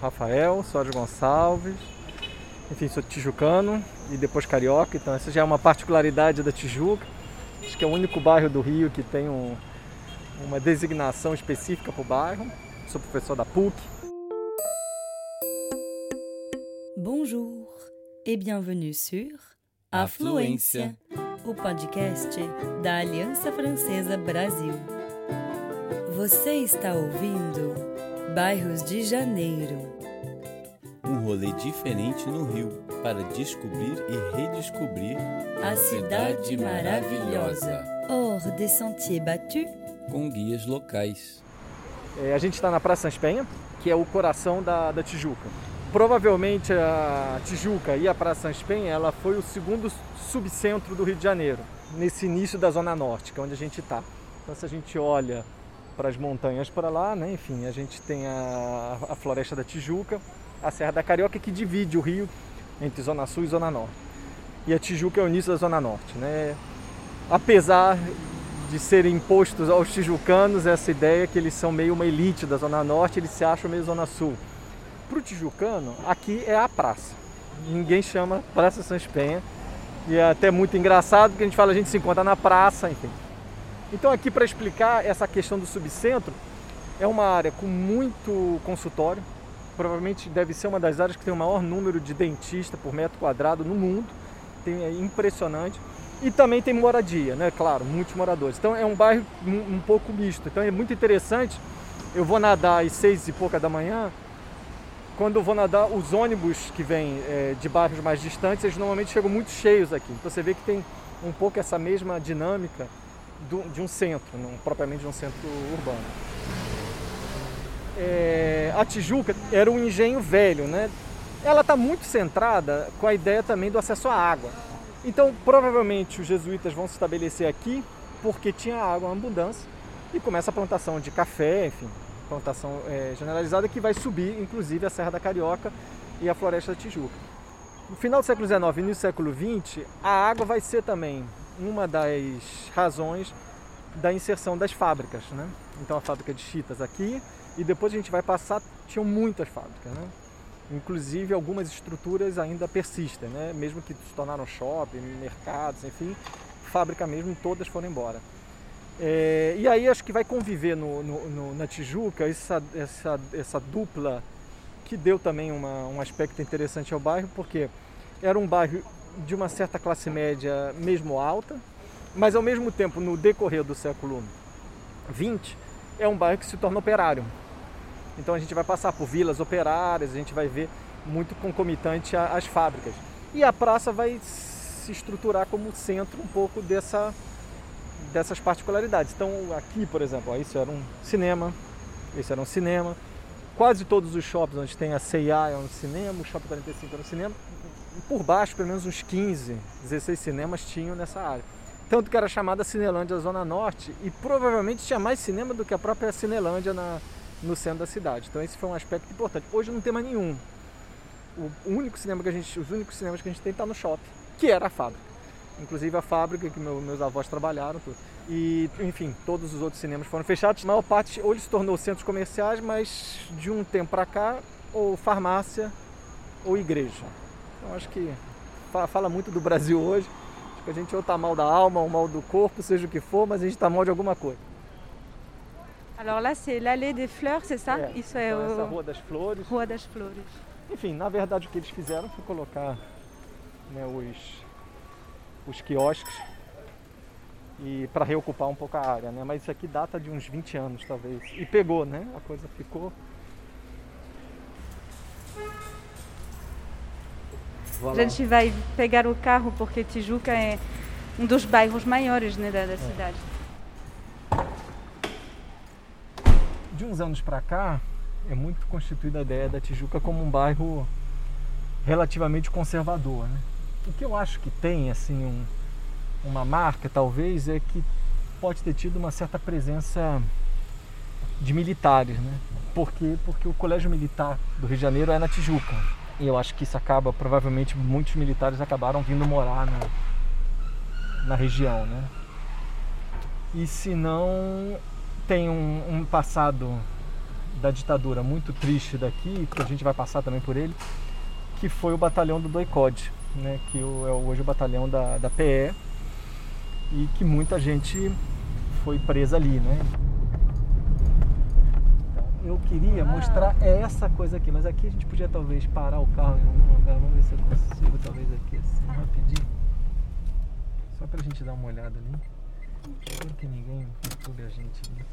Rafael Soares Gonçalves. Enfim, sou tijucano e depois carioca, então essa já é uma particularidade da Tijuca. Acho que é o único bairro do Rio que tem um, uma designação específica para o bairro. Sou professor da PUC. Bonjour et bienvenue sur Afluência, o podcast da Aliança Francesa Brasil. Você está ouvindo Bairros de Janeiro. Um rolê diferente no Rio para descobrir e redescobrir A cidade maravilhosa. Hors des sentiers battus, com guias locais. É, a gente está na Praça Sans Penha, que é o coração da, da Tijuca. Provavelmente a Tijuca e a Praça Sans Penha, ela foi o segundo subcentro do Rio de Janeiro, nesse início da Zona Norte, que é onde a gente está. Então se a gente olha para as montanhas para lá, né? enfim, a gente tem a, a Floresta da Tijuca, a Serra da Carioca, que divide o Rio entre Zona Sul e Zona Norte. E a Tijuca é o início da Zona Norte. Né? Apesar de serem impostos aos tijucanos essa ideia que eles são meio uma elite da Zona Norte, eles se acham meio Zona Sul. Para o tijucano, aqui é a praça. Ninguém chama Praça Sans Penha. E é até muito engraçado porque a gente fala, a gente se encontra na praça, enfim. Então aqui para explicar essa questão do subcentro, é uma área com muito consultório. Provavelmente deve ser uma das áreas que tem o maior número de dentistas por metro quadrado no mundo. Tem, é impressionante. E também tem moradia, né? Claro, muitos moradores. Então é um bairro um, um pouco misto. Então é muito interessante. Eu vou nadar às seis e pouca da manhã. Quando eu vou nadar, os ônibus que vêm é, de bairros mais distantes, eles normalmente chegam muito cheios aqui. Então você vê que tem um pouco essa mesma dinâmica do, de um centro, não propriamente de um centro urbano. É, a Tijuca era um engenho velho, né? Ela está muito centrada com a ideia também do acesso à água. Então, provavelmente os jesuítas vão se estabelecer aqui porque tinha água em abundância e começa a plantação de café, enfim, plantação é, generalizada que vai subir, inclusive, a Serra da Carioca e a Floresta da Tijuca. No final do século XIX e do século XX, a água vai ser também uma das razões da inserção das fábricas, né? Então a fábrica de chitas aqui e depois a gente vai passar, tinham muitas fábricas, né? Inclusive algumas estruturas ainda persistem, né? Mesmo que se tornaram shopping, mercados, enfim, fábrica mesmo, todas foram embora. É, e aí acho que vai conviver no, no, no, na Tijuca essa, essa, essa dupla que deu também uma, um aspecto interessante ao bairro, porque era um bairro de uma certa classe média mesmo alta, mas ao mesmo tempo, no decorrer do século XX, é um bairro que se torna operário. Então a gente vai passar por vilas operárias, a gente vai ver muito concomitante às fábricas. E a praça vai se estruturar como centro um pouco dessa, dessas particularidades. Então aqui, por exemplo, ó, isso era um cinema, esse era um cinema. Quase todos os shoppings onde tem a C&A é um cinema, o Shopping 45 era um cinema. Por baixo, pelo menos uns 15, 16 cinemas tinham nessa área. Tanto que era chamada Cinelândia Zona Norte e provavelmente tinha mais cinema do que a própria Cinelândia na, no centro da cidade. Então esse foi um aspecto importante. Hoje não tem mais nenhum. O único cinema que a gente, os únicos cinemas que a gente tem está no shopping, que era a fábrica. Inclusive a fábrica que meu, meus avós trabalharam. Tudo. E, enfim, todos os outros cinemas foram fechados. A maior parte ele se tornou centros comerciais, mas de um tempo para cá, ou farmácia ou igreja. Então acho que fala muito do Brasil hoje. Acho que a gente ou está mal da alma ou mal do corpo, seja o que for, mas a gente está mal de alguma coisa. Alors là, c'est l'allée des fleurs, c'est ça É, Isso é então essa o Rua das Flores. Rua das Flores. Enfim, na verdade o que eles fizeram foi colocar né, os, os quiosques e para reocupar um pouco a área, né? Mas isso aqui data de uns 20 anos talvez. E pegou, né? A coisa ficou. Vou A gente vai pegar o carro porque Tijuca é um dos bairros maiores né, da, da cidade. De uns anos para cá, é muito constituída a ideia da Tijuca como um bairro relativamente conservador, né? O que eu acho que tem assim um, uma marca talvez é que pode ter tido uma certa presença de militares, né? Por quê? Porque o colégio militar do Rio de Janeiro é na Tijuca. E eu acho que isso acaba, provavelmente muitos militares acabaram vindo morar na, na região, né? E se não tem um, um passado da ditadura muito triste daqui, que a gente vai passar também por ele, que foi o batalhão do Doicode, né, que é hoje o batalhão da, da PE, e que muita gente foi presa ali, né? Eu queria mostrar essa coisa aqui, mas aqui a gente podia talvez parar o carro em algum lugar, vamos ver se eu consigo, talvez aqui assim, rapidinho. Só pra gente dar uma olhada ali. Espero que ninguém perturbe a gente ali.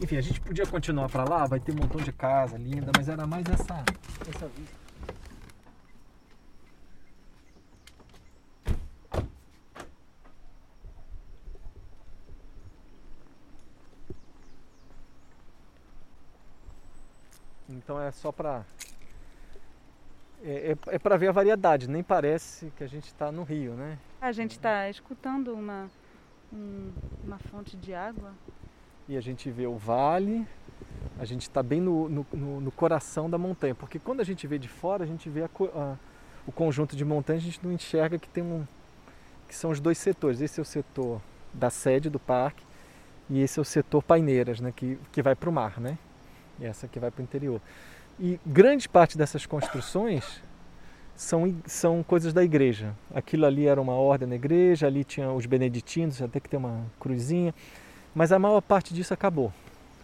Enfim, a gente podia continuar para lá, vai ter um montão de casa linda, mas era mais essa, essa vista. Então é só para é, é, é para ver a variedade, nem parece que a gente está no rio, né? A gente está escutando uma, um, uma fonte de água. E a gente vê o vale, a gente está bem no, no, no, coração da montanha, porque quando a gente vê de fora, a gente vê a, a, o conjunto de montanhas, a gente não enxerga que tem um que são os dois setores. Esse é o setor da sede do parque e esse é o setor paineiras, né, que, que vai para o mar, né? E essa que vai para o interior. E grande parte dessas construções são, são coisas da igreja. Aquilo ali era uma ordem na igreja, ali tinha os beneditinos, até que tem uma cruzinha. Mas a maior parte disso acabou.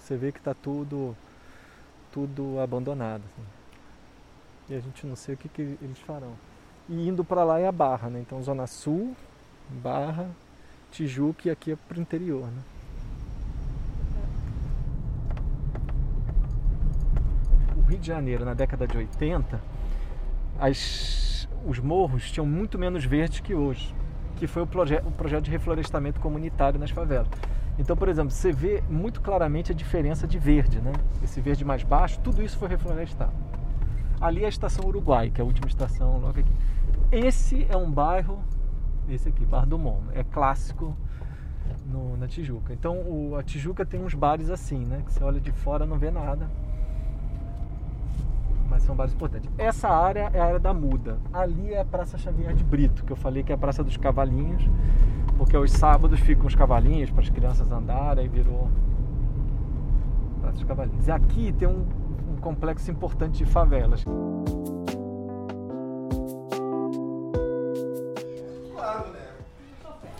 Você vê que está tudo, tudo abandonado. Assim. E a gente não sei o que, que eles farão. E indo para lá é a Barra, né? Então Zona Sul, Barra, Tijuca e aqui é para o interior, né? Rio de Janeiro, na década de 80, as, os morros tinham muito menos verde que hoje, que foi o, proje o projeto de reflorestamento comunitário nas favelas. Então, por exemplo, você vê muito claramente a diferença de verde, né? Esse verde mais baixo, tudo isso foi reflorestado. Ali é a estação Uruguai, que é a última estação logo aqui. Esse é um bairro, esse aqui, Bar do Mon, é clássico no, na Tijuca. Então, o, a Tijuca tem uns bares assim, né? Que você olha de fora não vê nada mas são bares importantes. Essa área é a área da muda. Ali é a Praça Xavier de Brito, que eu falei que é a Praça dos Cavalinhos, porque aos sábados ficam os cavalinhos para as crianças andarem, e virou Praça dos Cavalinhos. E aqui tem um, um complexo importante de favelas.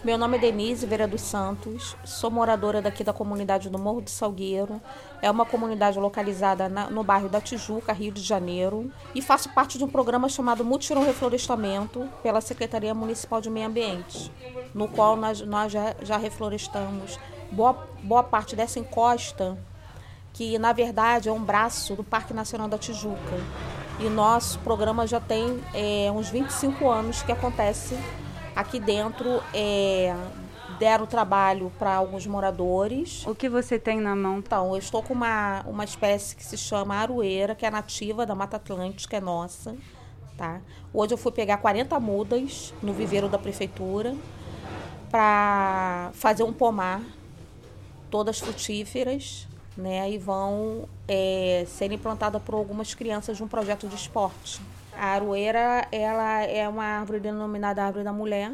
Meu nome é Denise Vera dos Santos, sou moradora daqui da comunidade do Morro do Salgueiro. É uma comunidade localizada na, no bairro da Tijuca, Rio de Janeiro, e faço parte de um programa chamado Mutirão Reflorestamento pela Secretaria Municipal de Meio Ambiente, no qual nós, nós já, já reflorestamos boa, boa parte dessa encosta, que na verdade é um braço do Parque Nacional da Tijuca. E nosso programa já tem é, uns 25 anos que acontece Aqui dentro é, deram trabalho para alguns moradores. O que você tem na mão? Então, eu estou com uma, uma espécie que se chama aroeira, que é nativa da Mata Atlântica, é nossa. Tá? Hoje eu fui pegar 40 mudas no viveiro da prefeitura para fazer um pomar, todas frutíferas, né? E vão é, ser implantadas por algumas crianças de um projeto de esporte. A aroeira ela é uma árvore denominada árvore da mulher,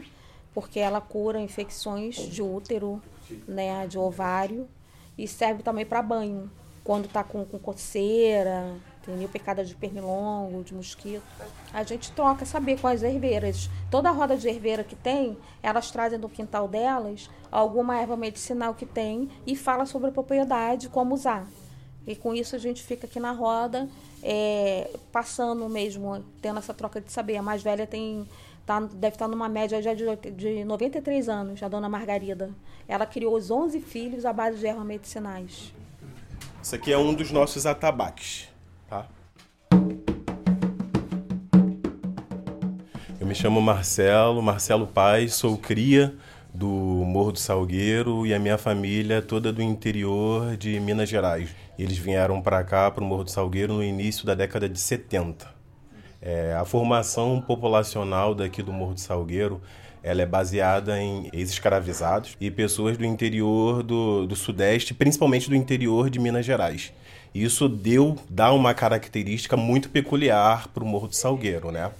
porque ela cura infecções de útero, né, de ovário, e serve também para banho, quando está com, com coceira, entendeu? Picada de pernilongo, de mosquito. A gente troca saber as herveiras. Toda roda de herveira que tem, elas trazem do quintal delas alguma erva medicinal que tem e fala sobre a propriedade, como usar. E com isso a gente fica aqui na roda, é, passando mesmo, tendo essa troca de saber. A mais velha tem tá, deve estar numa média já de, de 93 anos, a dona Margarida. Ela criou os 11 filhos à base de ervas medicinais. Isso aqui é um dos nossos atabaques, tá? Eu me chamo Marcelo, Marcelo Paz, sou cria do Morro do Salgueiro e a minha família toda do interior de Minas Gerais. Eles vieram para cá, para o Morro do Salgueiro, no início da década de 70. É, a formação populacional daqui do Morro do Salgueiro ela é baseada em ex-escravizados e pessoas do interior do, do Sudeste, principalmente do interior de Minas Gerais. Isso deu, dá uma característica muito peculiar para o Morro do Salgueiro, né?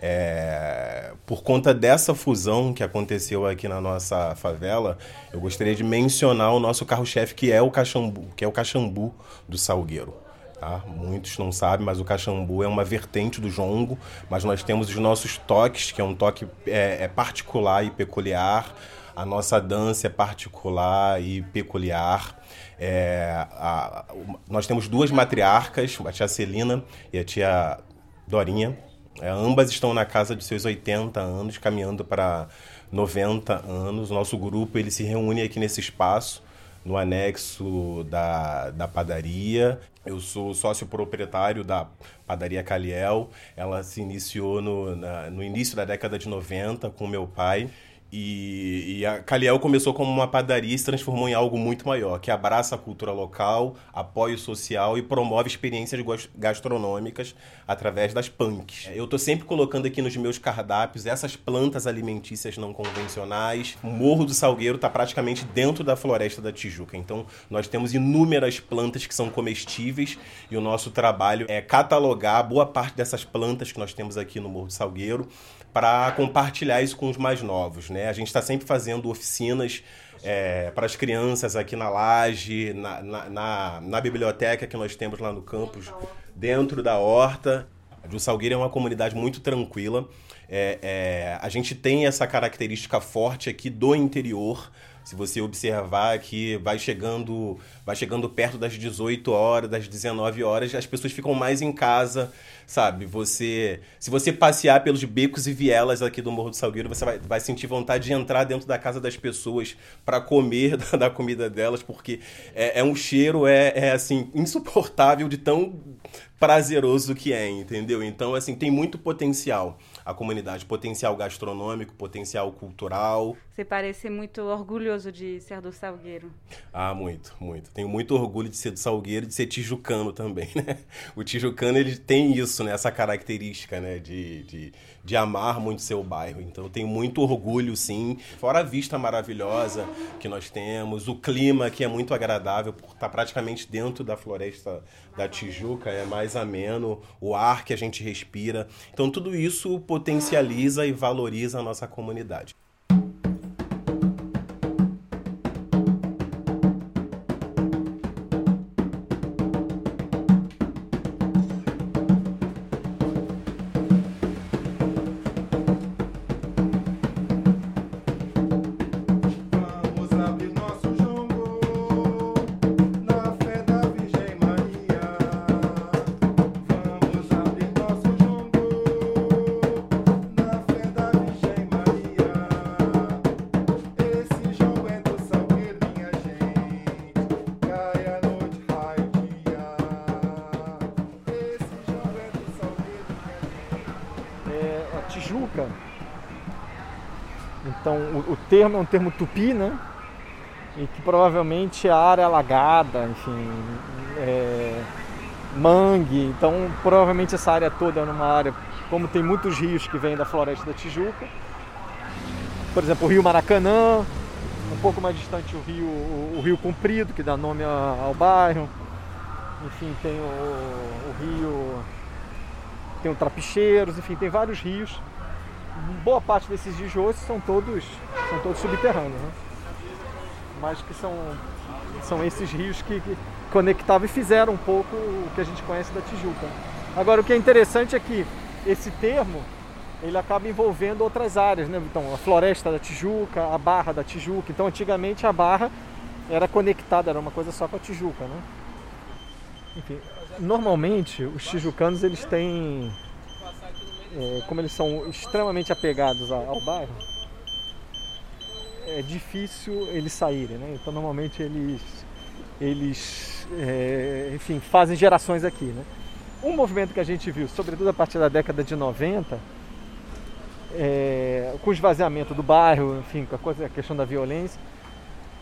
É, por conta dessa fusão que aconteceu aqui na nossa favela, eu gostaria de mencionar o nosso carro-chefe, que é o Caxambu, que é o Caxambu do Salgueiro. Tá? Muitos não sabem, mas o Caxambu é uma vertente do jongo, mas nós temos os nossos toques, que é um toque é, é particular e peculiar. A nossa dança é particular e peculiar. É, a, a, nós temos duas matriarcas, a tia Celina e a tia Dorinha, é, ambas estão na casa de seus 80 anos, caminhando para 90 anos. Nosso grupo ele se reúne aqui nesse espaço, no anexo da, da padaria. Eu sou sócio proprietário da padaria Caliel. Ela se iniciou no, na, no início da década de 90 com meu pai. E, e, a Caliel começou como uma padaria e se transformou em algo muito maior, que abraça a cultura local, apoio social e promove experiências gastronômicas através das punks. Eu estou sempre colocando aqui nos meus cardápios essas plantas alimentícias não convencionais. O Morro do Salgueiro está praticamente dentro da floresta da Tijuca, então nós temos inúmeras plantas que são comestíveis e o nosso trabalho é catalogar boa parte dessas plantas que nós temos aqui no Morro do Salgueiro para compartilhar isso com os mais novos. Né? A gente está sempre fazendo oficinas é, para as crianças aqui na laje, na, na, na, na, biblioteca que nós temos lá no campus, dentro da horta. A Ju Salgueiro é uma comunidade muito tranquila. É, é, a gente tem essa característica forte aqui do interior. Se você observar que vai chegando, vai chegando perto das 18 horas, das 19 horas, as pessoas ficam mais em casa, sabe? Você, se você passear pelos becos e vielas aqui do Morro do Salgueiro, você vai, vai sentir vontade de entrar dentro da casa das pessoas para comer da, da, comida delas, porque é, é um cheiro é, é assim insuportável de tão prazeroso que é, entendeu? Então, assim, tem muito potencial a comunidade, potencial gastronômico, potencial cultural. Você parece muito orgulhoso de ser do Salgueiro. Ah, muito, muito. Tenho muito orgulho de ser do Salgueiro e de ser tijucano também, né? O tijucano, ele tem isso, né? Essa característica, né? De, de, de amar muito seu bairro. Então, eu tenho muito orgulho, sim. Fora a vista maravilhosa que nós temos, o clima que é muito agradável por estar praticamente dentro da floresta da Tijuca, é mais ameno, o ar que a gente respira. Então, tudo isso potencializa e valoriza a nossa comunidade. Então, o, o, termo é um termo tupi, né? E que provavelmente é a área alagada, enfim, é, mangue. Então, provavelmente essa área toda é numa área, como tem muitos rios que vêm da floresta da Tijuca. Por exemplo, o rio Maracanã, um pouco mais distante o rio, o, o rio Comprido, que dá nome ao bairro. Enfim, tem o, o rio, tem o Trapicheiros, enfim, tem vários rios boa parte desses rios hoje são todos, são todos subterrâneos, né? mas que são, são esses rios que, que conectavam e fizeram um pouco o que a gente conhece da Tijuca. Agora, o que é interessante é que esse termo ele acaba envolvendo outras áreas, né? Então, a floresta da Tijuca, a barra da Tijuca. Então, antigamente a barra era conectada, era uma coisa só com a Tijuca, né? Enfim, normalmente os tijucanos eles têm é, como eles são extremamente apegados ao, bairro, é difícil eles saírem, né? Então normalmente eles, eles é, enfim, fazem gerações aqui, né? Um movimento que a gente viu, sobretudo a partir da década de 90, é, com o esvaziamento do bairro, enfim, com a, coisa, a questão da violência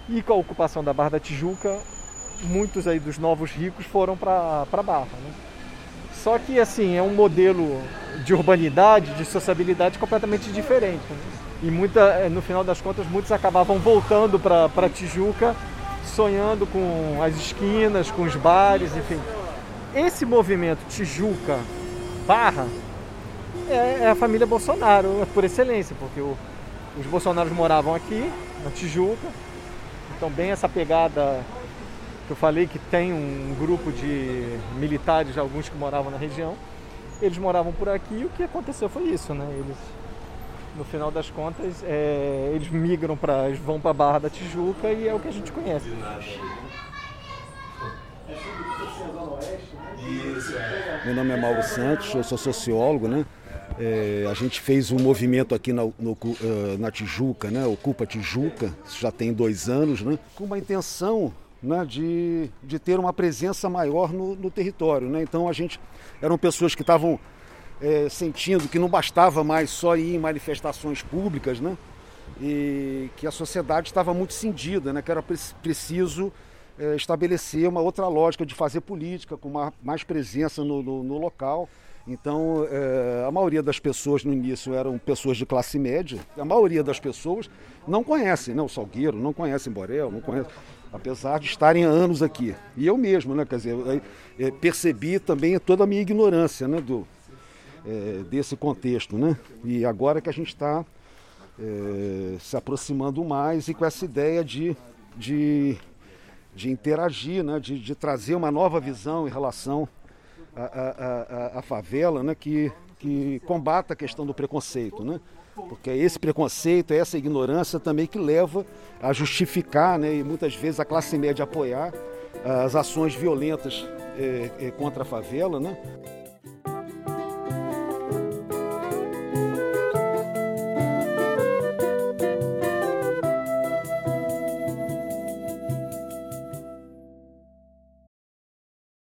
e com a ocupação da Barra da Tijuca, muitos aí dos novos ricos foram para Barra, né? Só que assim, é um modelo de urbanidade, de sociabilidade completamente diferente. Né? E muita, eh, no final das contas, muitos acabavam voltando para Tijuca, sonhando com as esquinas, com os bares, enfim. Esse movimento Tijuca Barra é, é a família Bolsonaro por excelência, porque o, os Bolsonaros moravam aqui, na Tijuca, então bem essa pegada que eu falei que tem um grupo de militares, alguns que moravam na região, eles moravam por aqui e o que aconteceu foi isso, né? Eles, no final das contas, é, eles migram para, vão para a Barra da Tijuca e é o que a gente conhece. Meu nome é Mauro Santos, eu sou sociólogo, né? É, a gente fez um movimento aqui na, no, uh, na Tijuca, né? Ocupa Tijuca, já tem dois anos, né? Com uma intenção né, de, de ter uma presença maior no, no território. Né? Então a gente eram pessoas que estavam é, sentindo que não bastava mais só ir em manifestações públicas, né? e que a sociedade estava muito cindida, né? que era preciso é, estabelecer uma outra lógica de fazer política, com uma, mais presença no, no, no local. Então, é, a maioria das pessoas no início eram pessoas de classe média. A maioria das pessoas não conhecem né, o Salgueiro, não conhecem Borel, não conhecem apesar de estarem há anos aqui. E eu mesmo, né, quer dizer, percebi também toda a minha ignorância né, do, é, desse contexto. Né? E agora que a gente está é, se aproximando mais e com essa ideia de, de, de interagir, né, de, de trazer uma nova visão em relação à favela, né, que, que combata a questão do preconceito. Né? Porque é esse preconceito, é essa ignorância também que leva a justificar né, e muitas vezes a classe média apoiar as ações violentas é, é, contra a favela. Né?